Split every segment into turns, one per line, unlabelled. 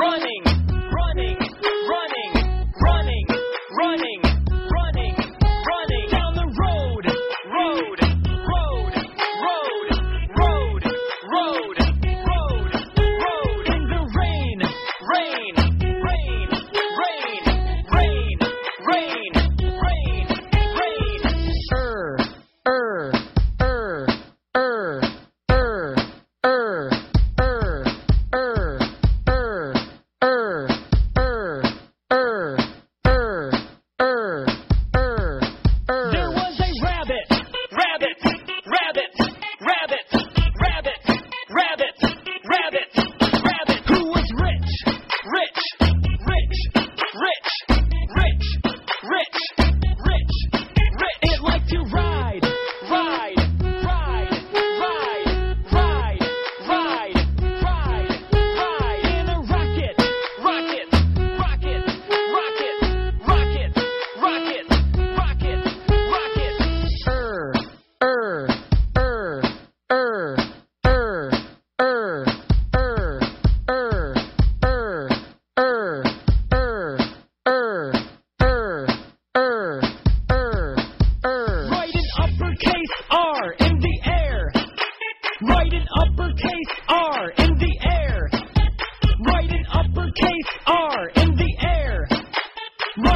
running.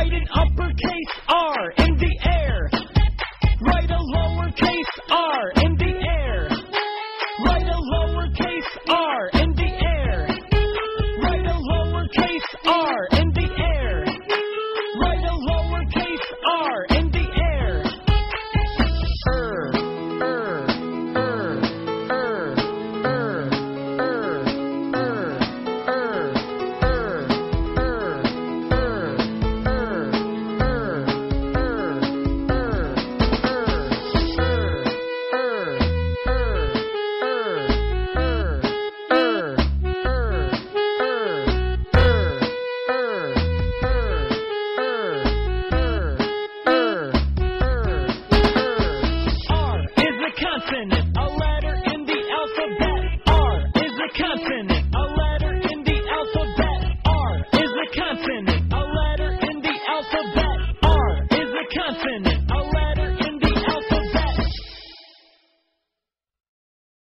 An uppercase R.